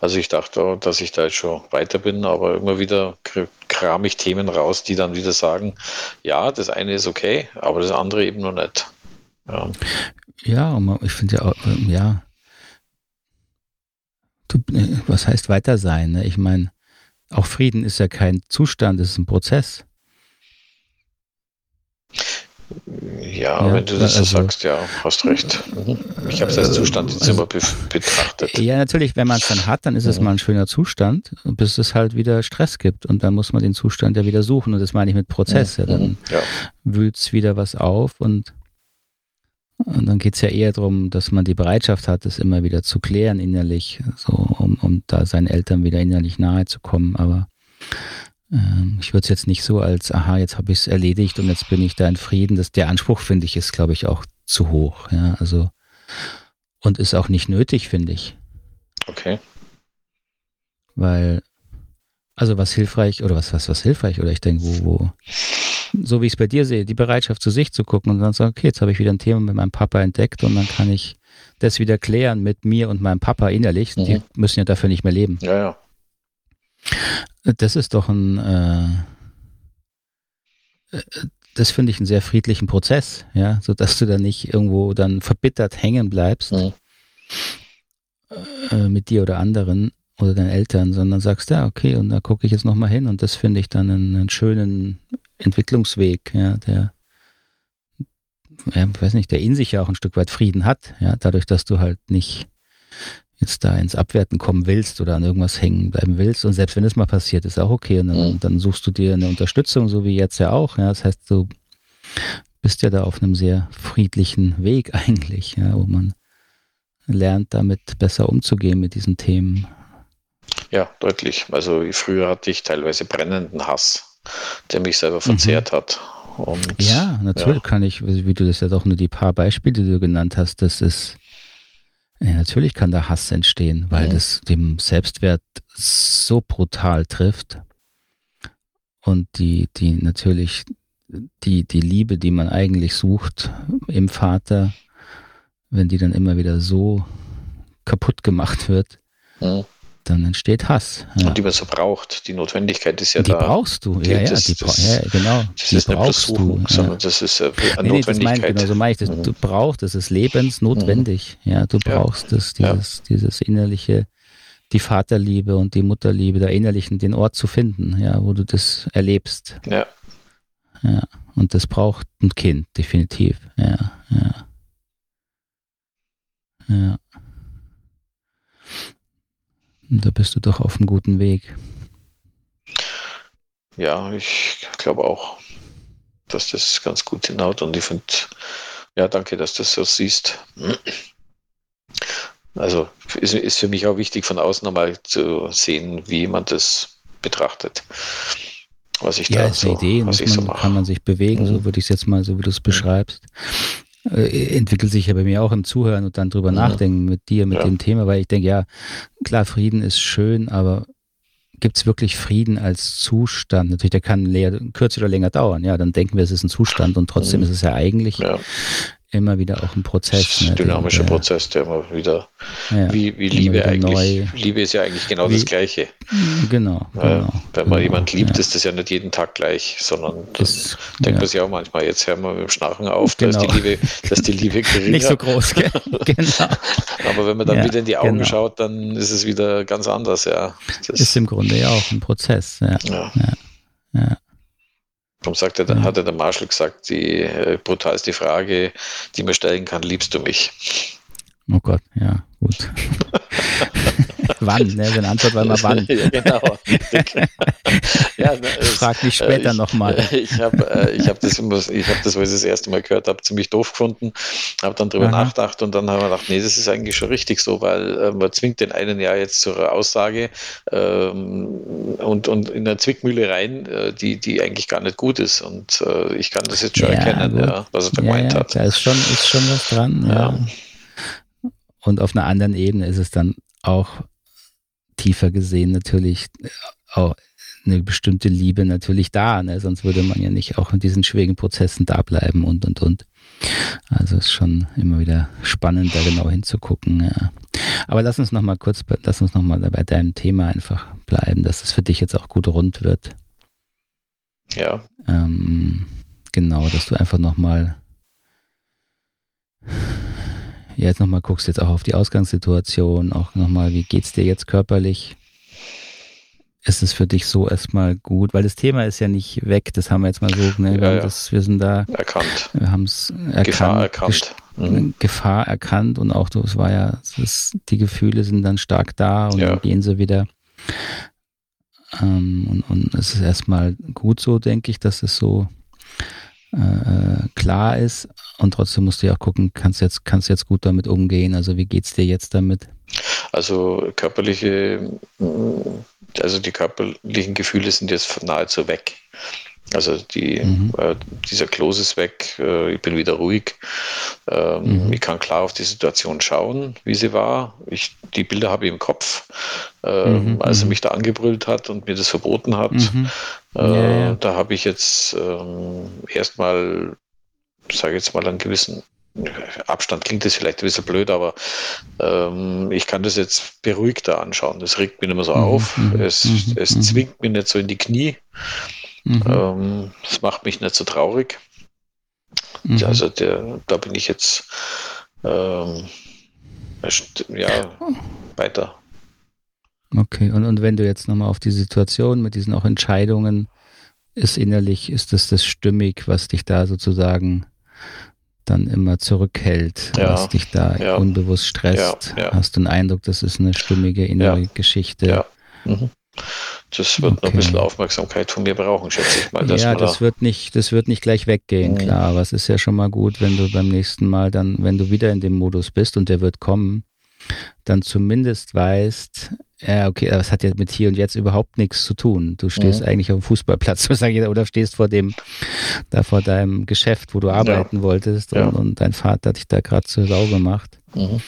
Also ich dachte, dass ich da jetzt schon weiter bin, aber immer wieder kram ich Themen raus, die dann wieder sagen, ja, das eine ist okay, aber das andere eben noch nicht. Ja, ja ich finde ja, auch, ähm, ja, du, äh, was heißt weiter sein? Ne? Ich meine, auch Frieden ist ja kein Zustand, es ist ein Prozess. Ja, ja, wenn du das also, so sagst, ja, hast recht. Ich habe es als Zustand jetzt also, immer be betrachtet. Ja, natürlich, wenn man es dann hat, dann ist es mal ein schöner Zustand, bis es halt wieder Stress gibt. Und dann muss man den Zustand ja wieder suchen. Und das meine ich mit Prozess. Mhm. Ja, dann ja. wühlt es wieder was auf und, und dann geht es ja eher darum, dass man die Bereitschaft hat, es immer wieder zu klären innerlich, so, um, um da seinen Eltern wieder innerlich nahe zu kommen. Aber ähm, ich würde es jetzt nicht so als, aha, jetzt habe ich es erledigt und jetzt bin ich da in Frieden. Das, der Anspruch, finde ich, ist, glaube ich, auch zu hoch. Ja, also, und ist auch nicht nötig, finde ich. Okay. Weil, also was hilfreich, oder was, was, was hilfreich, oder ich denke, wo, wo, so wie ich es bei dir sehe, die Bereitschaft zu sich zu gucken und dann sagen, okay, jetzt habe ich wieder ein Thema mit meinem Papa entdeckt und dann kann ich das wieder klären mit mir und meinem Papa innerlich. Mhm. Die müssen ja dafür nicht mehr leben. Ja, ja. Das ist doch ein, äh, äh, das finde ich einen sehr friedlichen Prozess, ja, sodass du da nicht irgendwo dann verbittert hängen bleibst mhm. äh, mit dir oder anderen oder deinen Eltern, sondern sagst, ja, okay, und da gucke ich jetzt nochmal hin und das finde ich dann einen, einen, schönen Entwicklungsweg, ja, der, ja, weiß nicht, der in sich ja auch ein Stück weit Frieden hat, ja, dadurch, dass du halt nicht jetzt da ins Abwerten kommen willst oder an irgendwas hängen bleiben willst. Und selbst wenn es mal passiert, ist auch okay. Und dann, mhm. dann, suchst du dir eine Unterstützung, so wie jetzt ja auch. Ja, das heißt, du bist ja da auf einem sehr friedlichen Weg [LAUGHS] eigentlich, ja, wo man lernt, damit besser umzugehen mit diesen Themen. Ja, deutlich. Also früher hatte ich teilweise brennenden Hass, der mich selber verzehrt mhm. hat. Und, ja, natürlich ja. kann ich, wie du das ja doch nur die paar Beispiele, die du genannt hast, das ist ja, natürlich kann da Hass entstehen, weil ja. das dem Selbstwert so brutal trifft und die, die natürlich die, die Liebe, die man eigentlich sucht im Vater, wenn die dann immer wieder so kaputt gemacht wird, mhm dann entsteht Hass. Ja. Und die man so braucht. Die Notwendigkeit ist ja die da. Die brauchst du, ja, ja, das, die, das, ja genau. Das die ist brauchst du. Sondern das ist eine nee, Notwendigkeit. Nee, das mein, genau, so meine ich das. Mhm. Du brauchst, das ist lebensnotwendig. Mhm. Ja, du brauchst das, dieses, dieses innerliche, die Vaterliebe und die Mutterliebe, da innerlichen, den Ort zu finden, ja, wo du das erlebst. Ja. Ja, und das braucht ein Kind, definitiv. Ja, ja. Ja. Da bist du doch auf einem guten Weg. Ja, ich glaube auch, dass das ganz gut hinhaut und ich finde, ja, danke, dass du das so siehst. Also ist, ist für mich auch wichtig, von außen nochmal zu sehen, wie jemand das betrachtet. Was ich ja, da ist so, eine Idee, was man, so kann man sich bewegen, mhm. so würde ich es jetzt mal, so wie du es beschreibst. Äh, entwickelt sich ja bei mir auch im Zuhören und dann drüber ja. nachdenken mit dir, mit ja. dem Thema, weil ich denke, ja, klar, Frieden ist schön, aber gibt es wirklich Frieden als Zustand? Natürlich, der kann leer, kürzer oder länger dauern. Ja, dann denken wir, es ist ein Zustand und trotzdem mhm. ist es ja eigentlich ja immer wieder auch ein Prozess. Ne, dynamischer der, Prozess, der immer wieder, ja, wie, wie Liebe eigentlich. Neu, Liebe ist ja eigentlich genau wie, das Gleiche. Genau. genau Wenn man genau, jemand liebt, ja. ist das ja nicht jeden Tag gleich, sondern das, denkt man sich auch manchmal, jetzt hören wir mit dem Schnarchen auf, genau. da ist die Liebe, dass die Liebe geringer. Nicht so groß, [LAUGHS] genau. Aber wenn man dann wieder in die Augen genau. schaut, dann ist es wieder ganz anders, ja. Das ist im Grunde ja auch ein Prozess, ja. ja. Darum sagt er, dann mhm. hat der Marshall gesagt, die äh, brutalste Frage, die man stellen kann, liebst du mich? Oh Gott, ja, gut. [LAUGHS] [LAUGHS] wann, ne? Wenn Antwort war immer [LAUGHS] wann. ja, genau. ja, ne, [LAUGHS] Frag mich später äh, nochmal. Ich habe äh, ich hab das, ich hab das, wo ich das erste Mal gehört habe, ziemlich doof gefunden. Habe dann drüber Aha. nachgedacht und dann haben wir gedacht, nee, das ist eigentlich schon richtig so, weil äh, man zwingt den einen ja jetzt zur Aussage ähm, und, und in eine Zwickmühle rein, äh, die, die eigentlich gar nicht gut ist. Und äh, ich kann das jetzt schon ja, erkennen, ja, was er da gemeint ja, hat. Da ist schon, ist schon was dran. ja. Und auf einer anderen Ebene ist es dann auch tiefer gesehen natürlich auch eine bestimmte Liebe natürlich da, ne? sonst würde man ja nicht auch in diesen schwierigen Prozessen da bleiben und und und. Also ist schon immer wieder spannend, da genau hinzugucken. Ja. Aber lass uns noch mal kurz, lass uns noch mal bei deinem Thema einfach bleiben, dass es für dich jetzt auch gut rund wird. Ja. Ähm, genau, dass du einfach noch mal jetzt nochmal guckst jetzt auch auf die Ausgangssituation, auch nochmal, wie geht's dir jetzt körperlich? Ist es für dich so erstmal gut? Weil das Thema ist ja nicht weg, das haben wir jetzt mal so, ne? wir, ja, das, wir sind da. Erkannt. Wir haben es erkannt. Gefahr erkannt. Mhm. Gefahr erkannt und auch es war ja, ist, die Gefühle sind dann stark da und ja. dann gehen sie wieder. Ähm, und, und es ist erstmal gut so, denke ich, dass es so äh, klar ist. Und trotzdem musst du ja auch gucken, kannst du jetzt, kannst jetzt gut damit umgehen? Also wie geht es dir jetzt damit? Also körperliche, also die körperlichen Gefühle sind jetzt nahezu weg. Also die, mhm. äh, dieser Kloß ist weg, äh, ich bin wieder ruhig. Ähm, mhm. Ich kann klar auf die Situation schauen, wie sie war. Ich, die Bilder habe ich im Kopf, äh, mhm. als er mhm. mich da angebrüllt hat und mir das verboten hat. Mhm. Äh, ja, ja. Da habe ich jetzt ähm, erstmal, sage jetzt mal, einen gewissen Abstand klingt das vielleicht ein bisschen blöd, aber ähm, ich kann das jetzt beruhigter anschauen. Das regt mich nicht mehr so mhm. auf. Es, es zwingt mich nicht so in die Knie. Mhm. Ähm, das macht mich nicht so traurig. Mhm. Also der, da bin ich jetzt ähm, ja, weiter. Okay, und, und wenn du jetzt nochmal auf die Situation mit diesen auch Entscheidungen ist innerlich, ist das das stimmig, was dich da sozusagen dann immer zurückhält, ja, was dich da ja, unbewusst stresst? Ja, Hast du den Eindruck, das ist eine stimmige innere Geschichte? Mhm. Das wird okay. noch ein bisschen Aufmerksamkeit von mir brauchen, schätze ich mal. Ja, das da wird nicht, das wird nicht gleich weggehen, mhm. klar. Aber es ist ja schon mal gut, wenn du beim nächsten Mal dann, wenn du wieder in dem Modus bist und der wird kommen, dann zumindest weißt, ja, okay, das hat ja mit hier und jetzt überhaupt nichts zu tun. Du stehst mhm. eigentlich auf dem Fußballplatz [LAUGHS] oder stehst vor dem, da vor deinem Geschäft, wo du arbeiten ja. wolltest und, ja. und, dein Vater hat dich da gerade zur Sau gemacht. Mhm.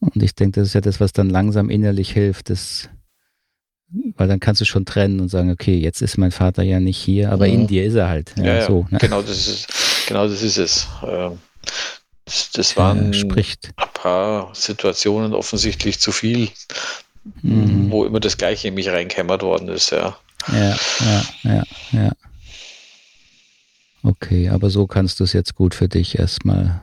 Und ich denke, das ist ja das, was dann langsam innerlich hilft, das Weil dann kannst du schon trennen und sagen, okay, jetzt ist mein Vater ja nicht hier, aber mhm. in dir ist er halt. Ja, ja so, ne? genau, das ist, genau das ist es. Ähm, das, das waren spricht. ein paar Situationen offensichtlich zu viel, mhm. wo immer das Gleiche in mich reinkämmert worden ist, ja. Ja, ja, ja, ja. Okay, aber so kannst du es jetzt gut für dich erstmal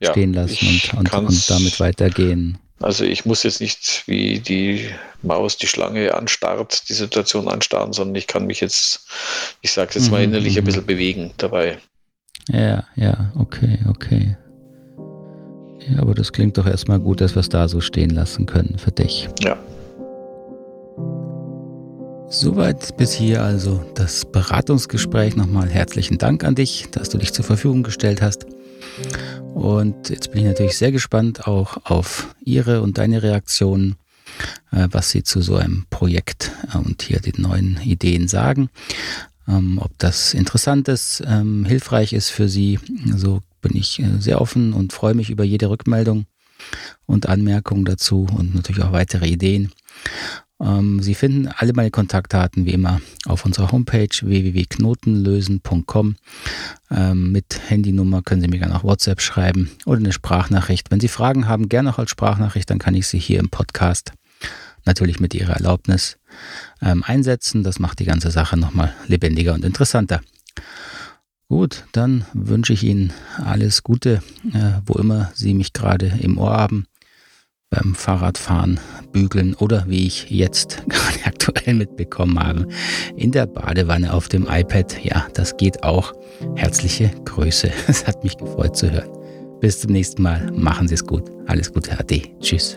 ja, stehen lassen und, und, und damit weitergehen. Also ich muss jetzt nicht wie die Maus die Schlange anstarrt, die Situation anstarren, sondern ich kann mich jetzt, ich sage jetzt mal mhm, innerlich ein mhm. bisschen bewegen dabei. Ja, ja, okay, okay. Ja, aber das klingt doch erstmal gut, dass wir es da so stehen lassen können für dich. Ja. Soweit bis hier also das Beratungsgespräch. Nochmal herzlichen Dank an dich, dass du dich zur Verfügung gestellt hast. Und jetzt bin ich natürlich sehr gespannt auch auf Ihre und deine Reaktionen, äh, was Sie zu so einem Projekt äh, und hier den neuen Ideen sagen. Ähm, ob das interessant ist, ähm, hilfreich ist für Sie. So bin ich äh, sehr offen und freue mich über jede Rückmeldung und Anmerkung dazu und natürlich auch weitere Ideen. Ähm, Sie finden alle meine Kontaktdaten wie immer auf unserer Homepage www.knotenlösen.com. Ähm, mit Handynummer können Sie mir gerne auch WhatsApp schreiben oder eine Sprachnachricht. Wenn Sie Fragen haben, gerne auch als Sprachnachricht, dann kann ich sie hier im Podcast natürlich mit Ihrer Erlaubnis ähm, einsetzen. Das macht die ganze Sache nochmal lebendiger und interessanter. Gut, dann wünsche ich Ihnen alles Gute, äh, wo immer Sie mich gerade im Ohr haben beim Fahrradfahren, Bügeln oder wie ich jetzt [LAUGHS] gerade aktuell mitbekommen habe, in der Badewanne auf dem iPad. Ja, das geht auch. Herzliche Grüße. [LAUGHS] Es hat mich gefreut zu hören. Bis zum nächsten Mal. Machen Sie es gut. Alles Gute, Ade. Tschüss.